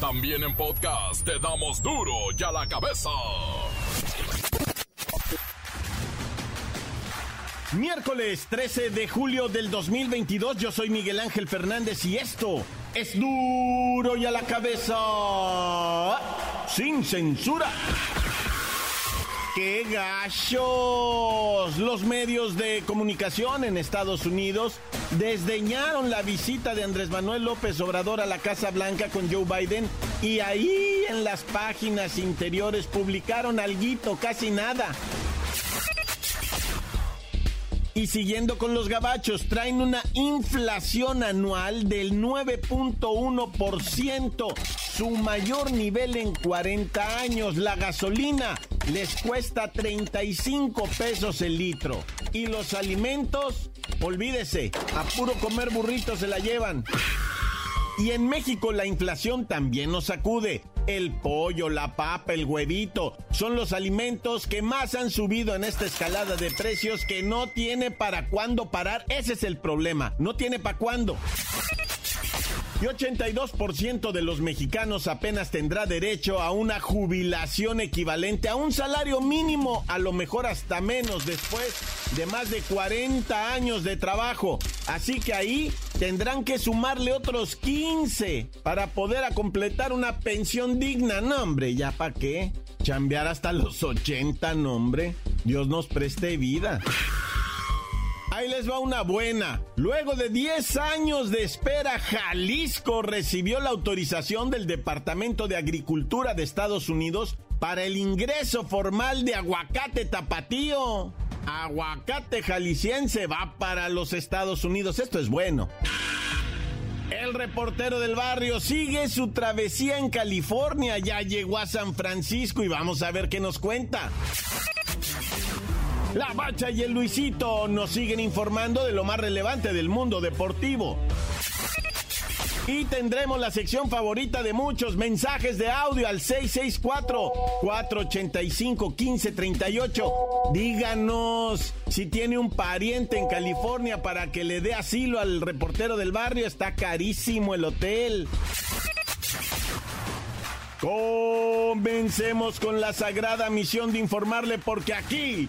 También en podcast te damos duro y a la cabeza. Miércoles 13 de julio del 2022, yo soy Miguel Ángel Fernández y esto es duro y a la cabeza. Sin censura. ¡Qué gachos! Los medios de comunicación en Estados Unidos desdeñaron la visita de Andrés Manuel López Obrador a la Casa Blanca con Joe Biden y ahí en las páginas interiores publicaron algo, casi nada y siguiendo con los gabachos, traen una inflación anual del 9.1%, su mayor nivel en 40 años. La gasolina les cuesta 35 pesos el litro. Y los alimentos, olvídese, a puro comer burritos se la llevan. Y en México la inflación también nos sacude. El pollo, la papa, el huevito son los alimentos que más han subido en esta escalada de precios que no tiene para cuándo parar. Ese es el problema. No tiene para cuándo. Y 82% de los mexicanos apenas tendrá derecho a una jubilación equivalente a un salario mínimo, a lo mejor hasta menos después de más de 40 años de trabajo. Así que ahí tendrán que sumarle otros 15 para poder a completar una pensión digna. No, hombre, ¿ya para qué? Chambear hasta los 80, no, hombre. Dios nos preste vida. Ahí les va una buena. Luego de 10 años de espera, Jalisco recibió la autorización del Departamento de Agricultura de Estados Unidos para el ingreso formal de aguacate tapatío. Aguacate jalisciense va para los Estados Unidos. Esto es bueno. El reportero del barrio sigue su travesía en California. Ya llegó a San Francisco y vamos a ver qué nos cuenta. La Bacha y el Luisito nos siguen informando de lo más relevante del mundo deportivo. Y tendremos la sección favorita de muchos, mensajes de audio al 664-485-1538. Díganos si tiene un pariente en California para que le dé asilo al reportero del barrio. Está carísimo el hotel. Comencemos con la sagrada misión de informarle porque aquí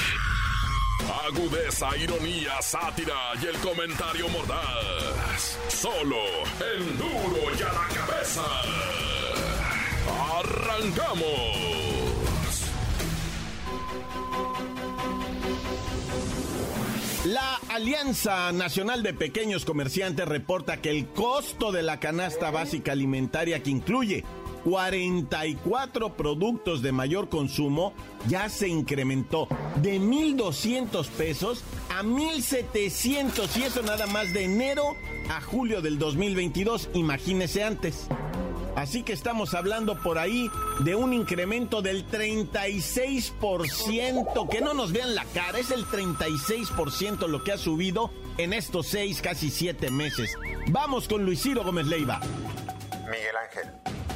Agudeza, ironía, sátira y el comentario mordaz. Solo el duro y a la cabeza. ¡Arrancamos! La Alianza Nacional de Pequeños Comerciantes reporta que el costo de la canasta básica alimentaria que incluye 44 productos de mayor consumo ya se incrementó de 1.200 pesos a 1.700 y eso nada más de enero a julio del 2022, imagínese antes. Así que estamos hablando por ahí de un incremento del 36%, que no nos vean la cara, es el 36% lo que ha subido en estos seis, casi siete meses. Vamos con Luis Ciro Gómez Leiva. Miguel Ángel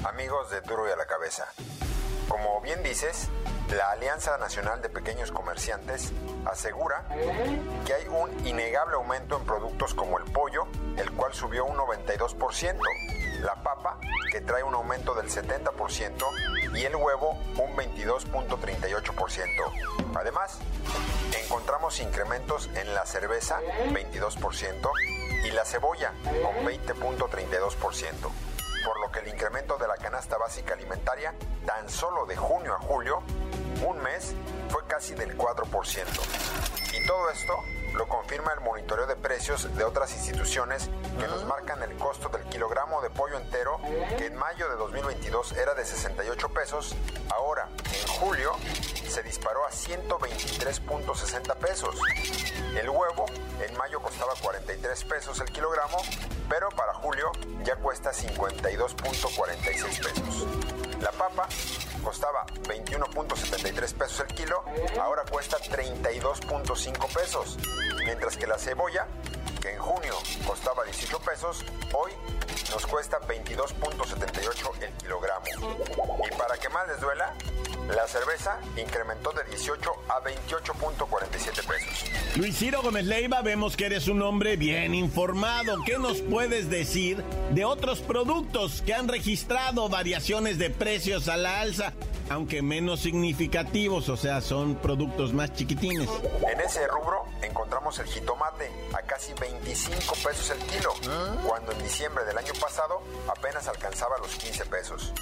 amigos de Duro y a la Cabeza. Como bien dices, la Alianza Nacional de Pequeños Comerciantes asegura que hay un innegable aumento en productos como el pollo, el cual subió un 92%, la papa, que trae un aumento del 70%, y el huevo un 22.38%. Además, encontramos incrementos en la cerveza, 22%, y la cebolla, con 20.32% por lo que el incremento de la canasta básica alimentaria tan solo de junio a julio, un mes, fue casi del 4%. Y todo esto lo confirma el monitoreo de precios de otras instituciones que nos marcan el costo del kilogramo de pollo entero, que en mayo de 2022 era de 68 pesos, ahora en julio se disparó a 123.60 pesos. El huevo en mayo costaba 43 pesos el kilogramo, pero para julio ya cuesta 52.46 pesos. La papa costaba 21.73 pesos el kilo, ahora cuesta 32.5 pesos, mientras que la cebolla, que en junio costaba 18 pesos, hoy nos cuesta 22.78 el kilogramo. Y para que más les duela, la cerveza incrementó de 18 a 28.47 pesos. Luis Ciro Gómez Leiva, vemos que eres un hombre bien informado. ¿Qué nos puedes decir de otros productos que han registrado variaciones de precios a la alza? Aunque menos significativos, o sea, son productos más chiquitines. En ese rubro encontramos el jitomate a casi 25 pesos el kilo, cuando en diciembre del año pasado apenas alcanzaba los 15 pesos.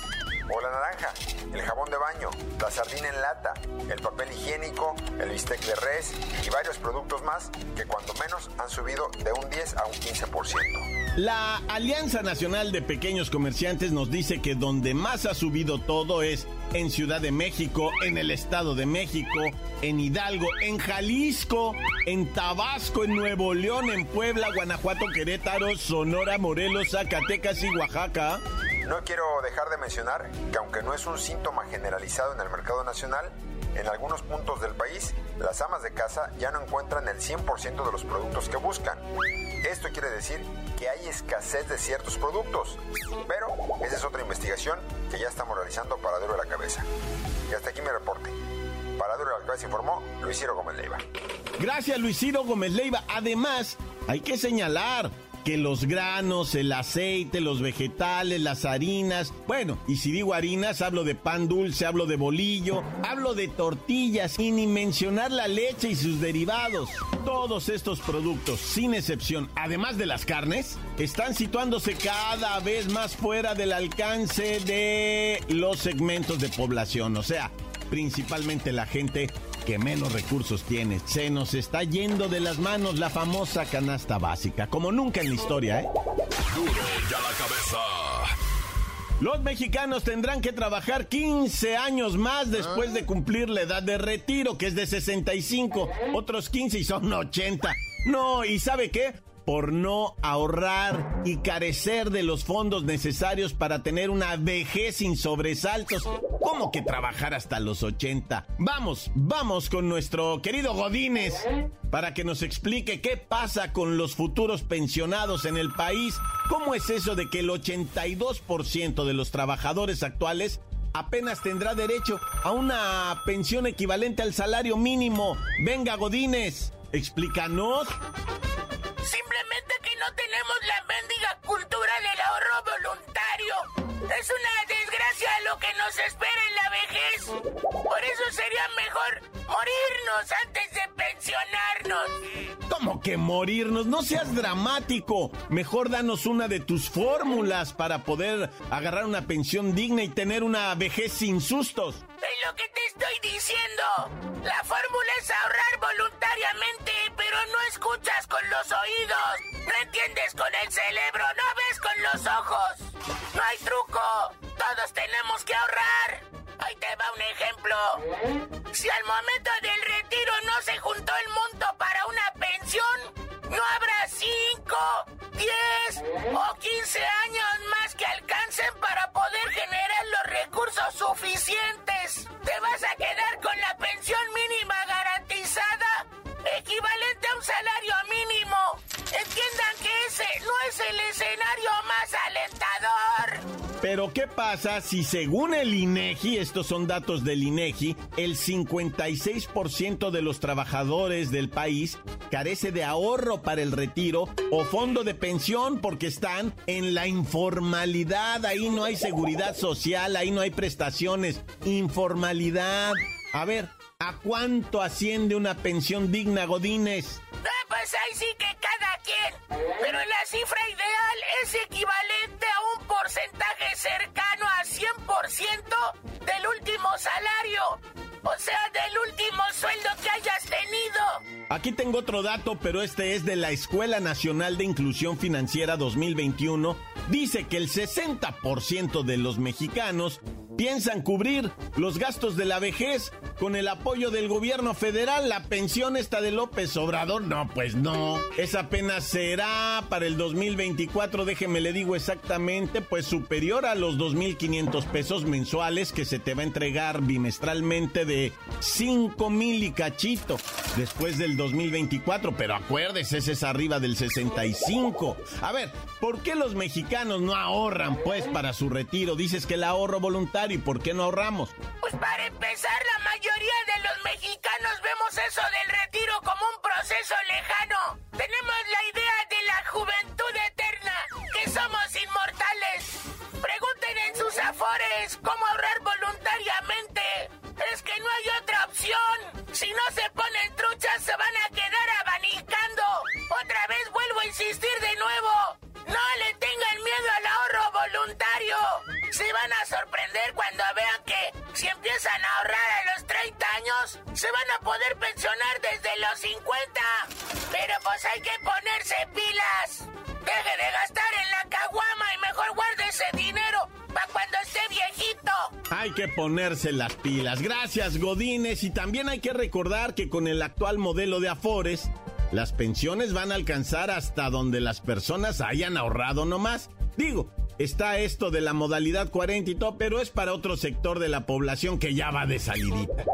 O la naranja, el jabón de baño, la sardina en lata, el papel higiénico, el bistec de res y varios productos más que cuando menos han subido de un 10 a un 15%. La Alianza Nacional de Pequeños Comerciantes nos dice que donde más ha subido todo es en Ciudad de México, en el Estado de México, en Hidalgo, en Jalisco, en Tabasco, en Nuevo León, en Puebla, Guanajuato, Querétaro, Sonora, Morelos, Zacatecas y Oaxaca. No quiero dejar de mencionar que aunque no es un síntoma generalizado en el mercado nacional, en algunos puntos del país, las amas de casa ya no encuentran el 100% de los productos que buscan. Esto quiere decir que hay escasez de ciertos productos, pero esa es otra investigación que ya estamos realizando para Duro la Cabeza. Y hasta aquí mi reporte. Para Duro la Cabeza informó Luis Ciro Gómez Leiva. Gracias Luis Ciro Gómez Leiva. Además, hay que señalar que los granos, el aceite, los vegetales, las harinas, bueno, y si digo harinas, hablo de pan dulce, hablo de bolillo, hablo de tortillas y ni mencionar la leche y sus derivados. Todos estos productos, sin excepción, además de las carnes, están situándose cada vez más fuera del alcance de los segmentos de población, o sea, principalmente la gente que menos recursos tiene. Se nos está yendo de las manos la famosa canasta básica, como nunca en la historia, ¿eh? Ya la cabeza. Los mexicanos tendrán que trabajar 15 años más después de cumplir la edad de retiro, que es de 65. Otros 15 y son 80. No, ¿y sabe qué? Por no ahorrar y carecer de los fondos necesarios para tener una vejez sin sobresaltos. ¿Cómo que trabajar hasta los 80? Vamos, vamos con nuestro querido Godínez para que nos explique qué pasa con los futuros pensionados en el país. ¿Cómo es eso de que el 82% de los trabajadores actuales apenas tendrá derecho a una pensión equivalente al salario mínimo? Venga, Godínez, explícanos. Tenemos la mendiga cultura del ahorro voluntario. Es una desgracia lo que nos espera en la vejez. Por eso sería mejor morirnos antes de pensionarnos. ¿Cómo que morirnos? No seas dramático. Mejor danos una de tus fórmulas para poder agarrar una pensión digna y tener una vejez sin sustos. Es lo que te estoy diciendo. La fórmula es ahorrar voluntariamente, pero no escuchas con los oídos. No entiendes con el cerebro, no ves con los ojos. Hay truco. Todos tenemos que ahorrar. Ahí te va un ejemplo. Si al momento del retiro no se juntó el monto para una pensión, no habrá 5, 10 o 15 años más que alcancen para poder generar los recursos suficientes. Te vas a quedar con la pensión mínima garantizada, equivalente a un salario mínimo. Entiendan que ese no es el escenario más alentador. Pero ¿qué pasa si según el INEGI, estos son datos del INEGI, el 56% de los trabajadores del país carece de ahorro para el retiro o fondo de pensión porque están en la informalidad, ahí no hay seguridad social, ahí no hay prestaciones, informalidad. A ver, ¿a cuánto asciende una pensión digna, Godínez? Ah, pues ahí sí que Pero la cifra ideal es equivalente a un porcentaje cercano a 100% del último salario. O sea, del último sueldo que hayas tenido. Aquí tengo otro dato, pero este es de la Escuela Nacional de Inclusión Financiera 2021. Dice que el 60% de los mexicanos piensan cubrir los gastos de la vejez con el apoyo del gobierno federal, la pensión esta de López Obrador, no, pues no. Esa apenas será para el 2024, déjeme le digo exactamente, pues superior a los 2.500 pesos mensuales que se te va a entregar bimestralmente de 5 mil y cachito después del 2024, pero acuérdese, ese es arriba del 65. A ver, ¿por qué los mexicanos no ahorran pues para su retiro? Dices que el ahorro voluntario, ¿y por qué no ahorramos? Pues para empezar, la mayoría de los mexicanos vemos eso del retiro como un proceso lejano. Tenemos la idea de la juventud eterna, que somos inmortales. Pregunten en sus afores cómo ahorrar voluntariamente. Es que no hay otra opción. Si no se ponen truchas, se van a quedar abanicando. Otra vez vuelvo a insistir de nuevo. No le tengan miedo al ahorro voluntario. Se van a sorprender cuando vean que si empiezan a ahorrar a los 30 años, se van a poder pensionar desde los 50. Pero pues hay que ponerse pilas. Deje de gastar en la caguama y mejor guarde ese dinero cuando esté viejito. Hay que ponerse las pilas. Gracias, Godines. Y también hay que recordar que con el actual modelo de Afores, las pensiones van a alcanzar hasta donde las personas hayan ahorrado nomás. Digo, está esto de la modalidad 40 y todo, pero es para otro sector de la población que ya va de salidita.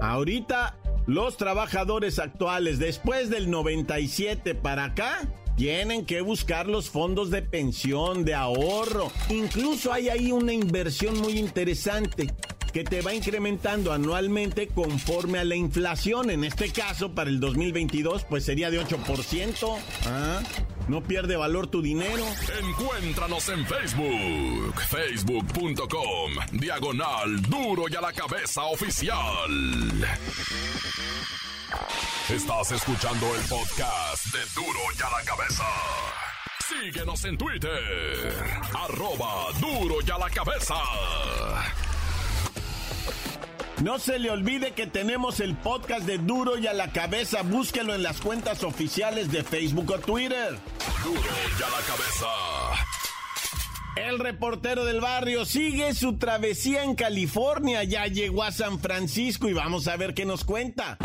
Ahorita, los trabajadores actuales, después del 97 para acá, tienen que buscar los fondos de pensión, de ahorro. Incluso hay ahí una inversión muy interesante que te va incrementando anualmente conforme a la inflación. En este caso, para el 2022, pues sería de 8%. ¿Ah? No pierde valor tu dinero. Encuéntranos en Facebook, facebook.com, diagonal duro y a la cabeza oficial. Estás escuchando el podcast de duro y a la cabeza. Síguenos en Twitter, arroba duro y a la cabeza. No se le olvide que tenemos el podcast de Duro y a la cabeza. Búsquelo en las cuentas oficiales de Facebook o Twitter. Duro y a la cabeza. El reportero del barrio sigue su travesía en California. Ya llegó a San Francisco y vamos a ver qué nos cuenta.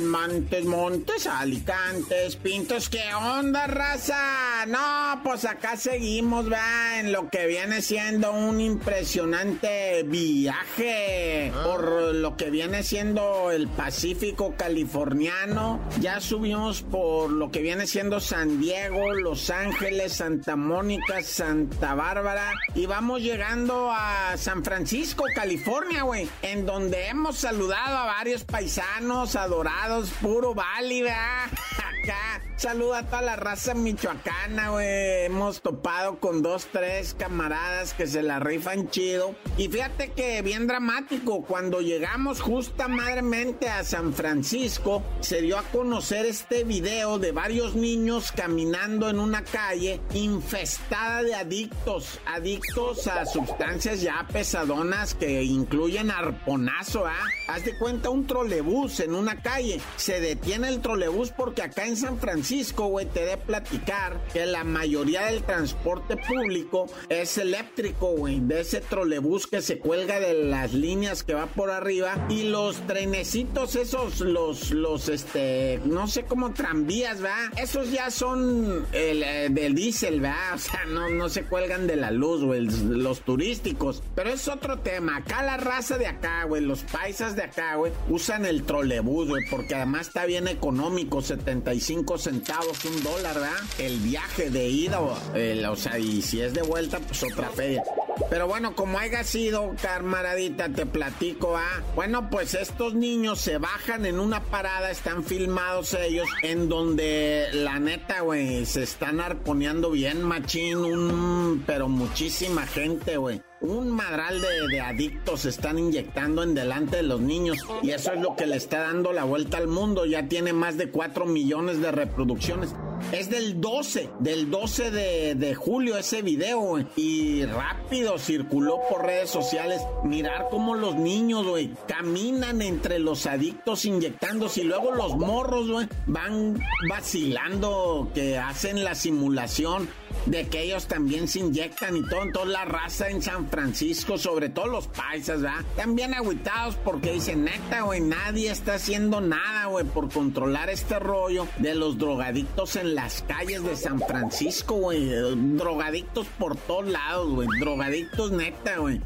Montes, Montes, Alicantes, Pintos, ¿qué onda, raza? No, pues acá seguimos, va, en lo que viene siendo un impresionante viaje por lo que viene siendo el Pacífico californiano. Ya subimos por lo que viene siendo San Diego, Los Ángeles, Santa Mónica, Santa Bárbara y vamos llegando a San Francisco, California, güey, en donde hemos saludado a varios paisanos adorados, puro Bali. Acá, saluda a toda la raza michoacana, güey. Hemos topado con dos, tres camaradas que se la rifan chido. Y fíjate que bien dramático, cuando llegamos justamente a San Francisco, se dio a conocer este video de varios niños caminando en una calle infestada de adictos, adictos a sustancias ya pesadonas que incluyen arponazo, ¿ah? Haz de cuenta un trolebús en una calle. Se detiene el trolebús porque acá en San Francisco, güey, te de platicar que la mayoría del transporte público es eléctrico, güey. De ese trolebús que se cuelga de las líneas que va por arriba. Y los trenecitos, esos, los, los, este, no sé cómo tranvías, ¿va? Esos ya son el, eh, del diésel, ¿va? O sea, no, no se cuelgan de la luz, güey. Los turísticos. Pero es otro tema. Acá la raza de acá, güey, los paisas de acá, güey, usan el trolebús, güey, porque además está bien económico, 75 centavos, un dólar, ¿verdad? El viaje de ida, o, sea, y si es de vuelta, pues otra feria. Pero bueno, como haya sido, camaradita, te platico, ¿ah? Bueno, pues estos niños se bajan en una parada, están filmados ellos, en donde la neta, güey, se están arponeando bien, machín, un, pero muchísima gente, güey. Un madral de, adictos están inyectando en delante de los niños y eso es lo que le está dando la vuelta al mundo. Ya tiene más de 4 millones de reproducciones. Es del 12, del 12 de, julio ese video, güey. Y rápido circuló por redes sociales. Mirar cómo los niños, güey, caminan entre los adictos inyectándose y luego los morros, güey, van vacilando, que hacen la simulación de que ellos también se inyectan y todo, toda la raza en San Francisco, sobre todo los paisas, ¿verdad? También agüitados porque dicen, neta, güey, nadie está haciendo nada, güey, por controlar este rollo de los drogadictos en las calles de San Francisco, güey. Drogadictos por todos lados, güey. Drogadictos neta, güey.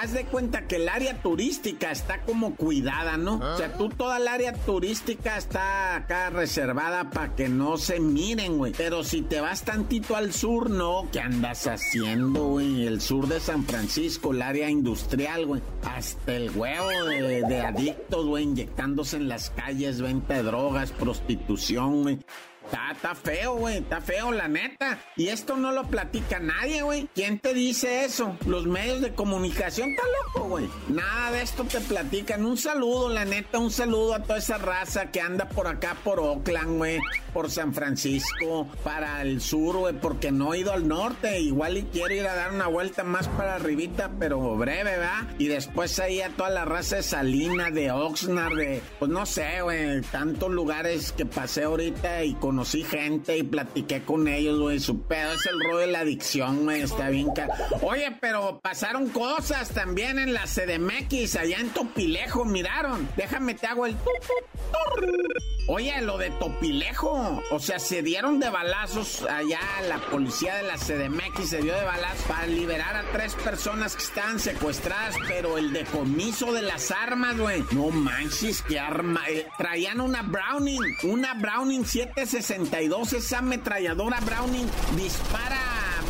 Haz de cuenta que el área turística está como cuidada, ¿no? O sea, tú toda el área turística está acá reservada para que no se miren, güey. Pero si te vas tantito al sur, no, ¿qué andas haciendo, güey? El sur de San Francisco, el área industrial, güey. Hasta el huevo de, adictos, güey, inyectándose en las calles, venta de drogas, prostitución, güey. Está, feo, güey, está feo, la neta. Y esto no lo platica nadie, güey. ¿Quién te dice eso? Los medios de comunicación, está loco, güey. Nada de esto te platican. Un saludo, la neta, un saludo a toda esa raza que anda por acá, por Oakland, güey, por San Francisco, para el sur, güey, porque no he ido al norte. Igual y quiero ir a dar una vuelta más para arribita, pero breve, ¿verdad? Y después ahí a toda la raza de Salina, de Oxnard, de, pues no sé, güey, tantos lugares que pasé ahorita y con conocí gente y platiqué con ellos, güey. Su pedo es el rollo de la adicción, güey. Está bien. Oye, pero pasaron cosas también en la CDMX, allá en Topilejo, miraron. Déjame te hago el... Oye, lo de Topilejo. O sea, se dieron de balazos allá, la policía de la CDMX se dio de balazos para liberar a tres personas que estaban secuestradas, pero el decomiso de las armas, güey. No manches, qué arma. Eh, traían una Browning, una Browning 760 62, esa ametralladora Browning dispara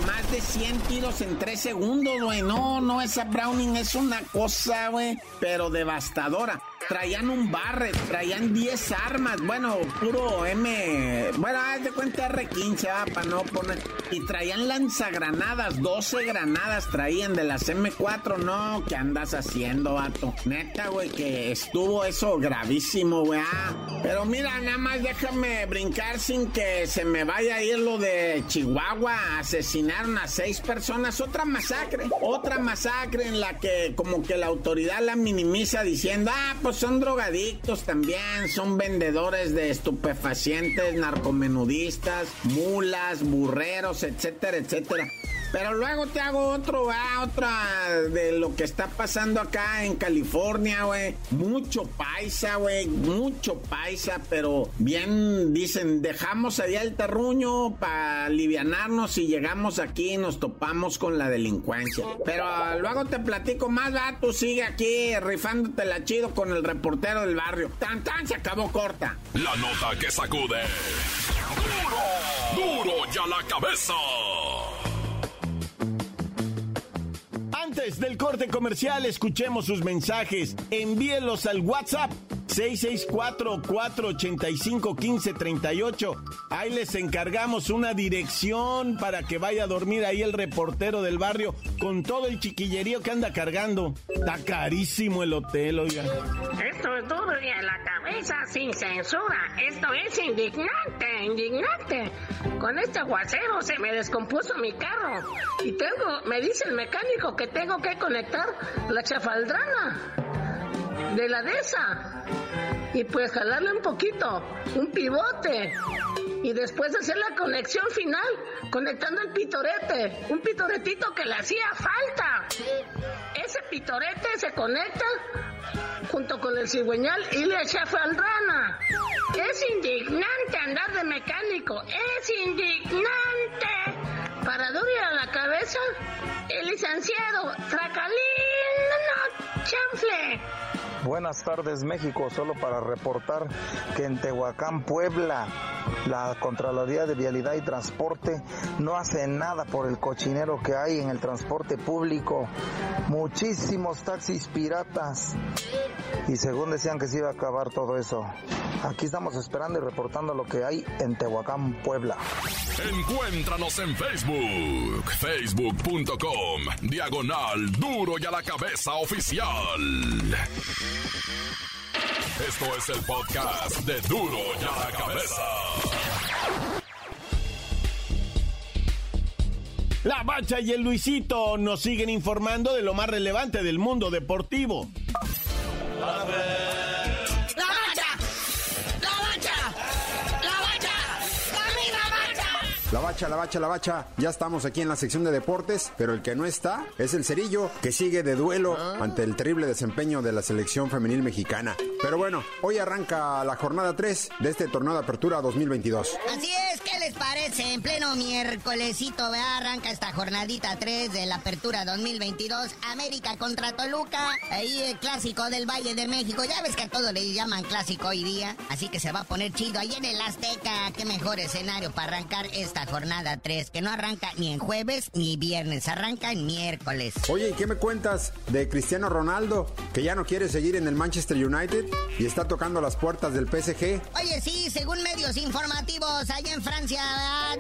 más de 100 tiros en 3 segundos, güey. No, no, esa Browning es una cosa, güey, pero devastadora traían un barret, traían 10 armas, bueno, puro M, bueno, haz de cuenta R15, ah, para no poner, y traían lanzagranadas, 12 granadas traían de las M4, no, ¿qué andas haciendo, vato? Neta, güey, que estuvo eso gravísimo, güey, ah, pero mira, nada más déjame brincar sin que se me vaya a ir lo de Chihuahua, asesinaron a seis personas, otra masacre, otra masacre en la que como que la autoridad la minimiza diciendo, ah, pues son drogadictos también, son vendedores de estupefacientes, narcomenudistas, mulas, burreros, etcétera, etcétera. Pero luego te hago otro, ah, otra de lo que está pasando acá en California, güey. Mucho paisa, güey. Mucho paisa, pero bien dicen, dejamos allá el terruño para alivianarnos y llegamos aquí y nos topamos con la delincuencia. Pero luego te platico más, va, tú sigue aquí rifándote la chido con el reportero del barrio. Tan tan se acabó corta. La nota que sacude. Duro, duro ya la cabeza. Antes del corte comercial, escuchemos sus mensajes. Envíelos al WhatsApp 664-485-1538. Ahí les encargamos una dirección para que vaya a dormir ahí el reportero del barrio con todo el chiquillerío que anda cargando. Está carísimo el hotel, oiga. Esto es duro y a la cabeza sin censura. Esto es indignante, indignante. Con este aguacero se me descompuso mi carro. Y tengo, me dice el mecánico que tengo que conectar la chafaldrana de la de esa. Y pues jalarle un poquito, un pivote. Y después hacer la conexión final, conectando el pitorete. Un pitoretito que le hacía falta. Ese pitorete se conecta junto con el cigüeñal y la chafaldrana. Es indignante andar de mecánico. Es indignante. Para dormir a la cabeza, el licenciado Tracalín no, chanfle. Buenas tardes México, solo para reportar que en Tehuacán, Puebla, la Contraloría de Vialidad y Transporte no hace nada por el cochinero que hay en el transporte público. Muchísimos taxis piratas. Y según decían que se iba a acabar todo eso. Aquí estamos esperando y reportando lo que hay en Tehuacán, Puebla. Encuéntranos en Facebook, facebook.com, diagonal duro y a la cabeza oficial. Esto es el podcast de duro y a la cabeza. La Bacha y el Luisito nos siguen informando de lo más relevante del mundo deportivo. ¡La ¡La bacha! ¡La bacha! ¡La bacha! Ya estamos aquí en la sección de deportes, pero el que no está es el Cerillo, que sigue de duelo ante el terrible desempeño de la selección femenil mexicana. Pero bueno, hoy arranca la jornada 3 de este torneo de apertura 2022. Así es, ¿qué les parece? En pleno miércolesito. Arranca esta jornadita 3 de la apertura 2022. América contra Toluca. Ahí el clásico del Valle de México. Ya ves que a todos le llaman clásico hoy día. Así que se va a poner chido ahí en el Azteca. Qué mejor escenario para arrancar esta jornada 3. Que no arranca ni en jueves ni viernes. Arranca en miércoles. Oye, ¿y qué me cuentas de Cristiano Ronaldo? Que ya no quiere seguir en el Manchester United y está tocando las puertas del PSG. Oye, sí, según medios informativos allá en Francia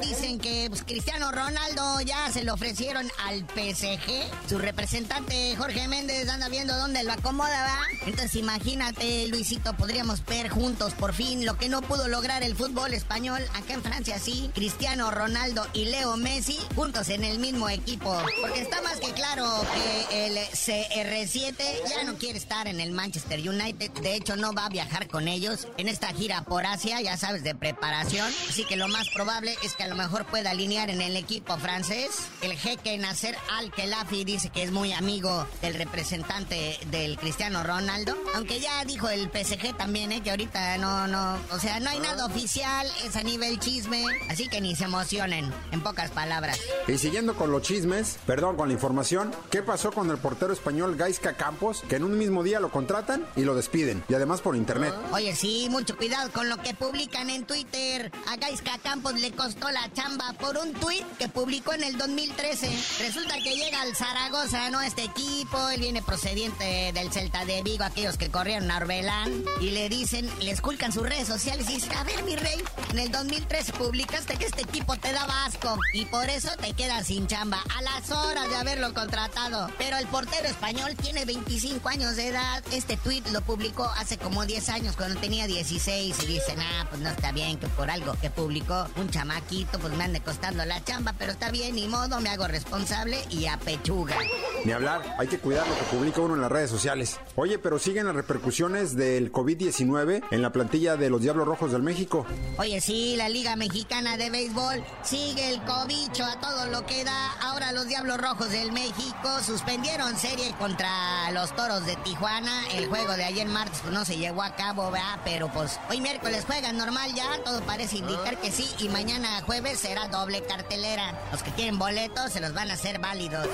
dicen que pues, Cristiano Ronaldo ya se lo ofrecieron al PSG. Su representante Jorge Méndez anda viendo dónde lo acomoda, ¿va? Entonces imagínate, Luisito, podríamos ver juntos por fin lo que no pudo lograr el fútbol español acá en Francia, sí. Cristiano Ronaldo y Leo Messi juntos en el mismo equipo. Porque está más que claro que el CR7 ya no quiere estar en el Manchester United. De hecho, no va a viajar con ellos en esta gira por Asia, ya sabes, de preparación. Así que lo más probable es que a lo mejor pueda alinear en el equipo francés. El jeque Nasser Al-Khelafi dice que es muy amigo del representante del Cristiano Ronaldo. Aunque ya dijo el PSG también, ¿eh? que ahorita no, no, o sea, no hay nada oficial, es a nivel chisme. Así que ni se emocionen, en pocas palabras. Y siguiendo con los chismes, perdón, con la información, ¿qué pasó con el portero español Gaisca Campos? Que en un mismo día lo contratan y lo despiden. Y además por internet. Oye, sí, mucho cuidado con lo que publican en Twitter. A Gaisca Campos le costó la chamba por un tweet que publicó en el 2013. Resulta que llega al Zaragoza, ¿no? Este equipo, él viene procediente del Celta de Vigo, aquellos que corrieron a Orbelán, y le dicen, le esculcan sus redes sociales y dicen, a ver, mi rey, en el 2013 publicaste que este equipo te daba asco y por eso te quedas sin chamba a las horas de haberlo contratado. Pero el portero español tiene 25 años de edad. Este tweet lo publicó hace como 10 años cuando tenía 16 y dicen, ah, pues no está bien que por algo que publicó un chamaquito pues me ande costando la chamba, pero está bien, ni modo, me hago responsable y a pechuga. Ni hablar, hay que cuidar lo que publica uno en las redes sociales. Oye, pero siguen las repercusiones del COVID-19 en la plantilla de los Diablos Rojos del México. Oye, sí, la Liga Mexicana de Béisbol sigue el cobicho a todo lo que da. Ahora los Diablos Rojos del México suspendieron serie contra los Toros de Tijuana. El juego de ayer martes pues, no se llevó a cabo, ¿verdad? Pero pues hoy miércoles juegan normal ya, todo parece indicar que sí. Y mañana jueves será doble cartelera. Los que tienen boletos se los van a hacer válidos.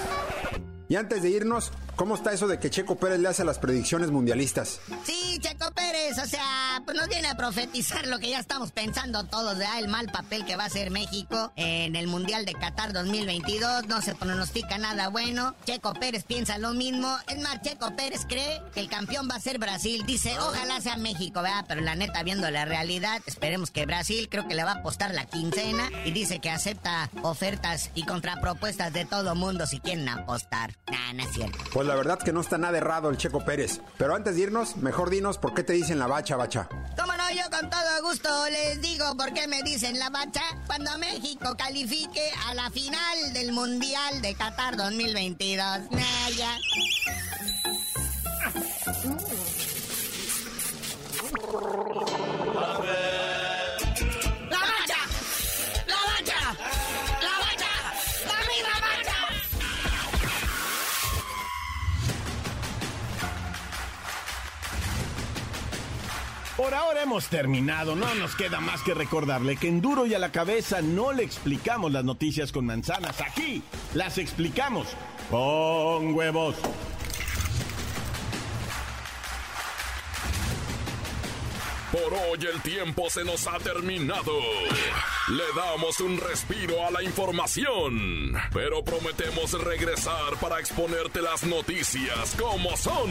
Y antes de irnos, ¿cómo está eso de que Checo Pérez le hace las predicciones mundialistas? Sí, Checo Pérez, o sea, pues nos viene a profetizar lo que ya estamos pensando todos, ¿verdad? El mal papel que va a hacer México en el Mundial de Qatar 2022, no se pronostica nada bueno. Checo Pérez piensa lo mismo. Es más, Checo Pérez cree que el campeón va a ser Brasil. Dice, ojalá sea México, ¿verdad? Pero la neta, viendo la realidad, esperemos que Brasil creo que le va a apostar la quincena y dice que acepta ofertas y contrapropuestas de todo mundo si quieren apostar. Nah, no es cierto. Pues la verdad que no está nada errado el Checo Pérez. Pero antes de irnos, mejor dinos por qué te dicen la bacha, bacha. ¿Cómo no? Yo con todo gusto les digo por qué me dicen la bacha cuando México califique a la final del Mundial de Qatar 2022. Nah, Por ahora hemos terminado, no nos queda más que recordarle que en duro y a la cabeza no le explicamos las noticias con manzanas, aquí las explicamos con huevos. Por hoy el tiempo se nos ha terminado. Le damos un respiro a la información, pero prometemos regresar para exponerte las noticias como son.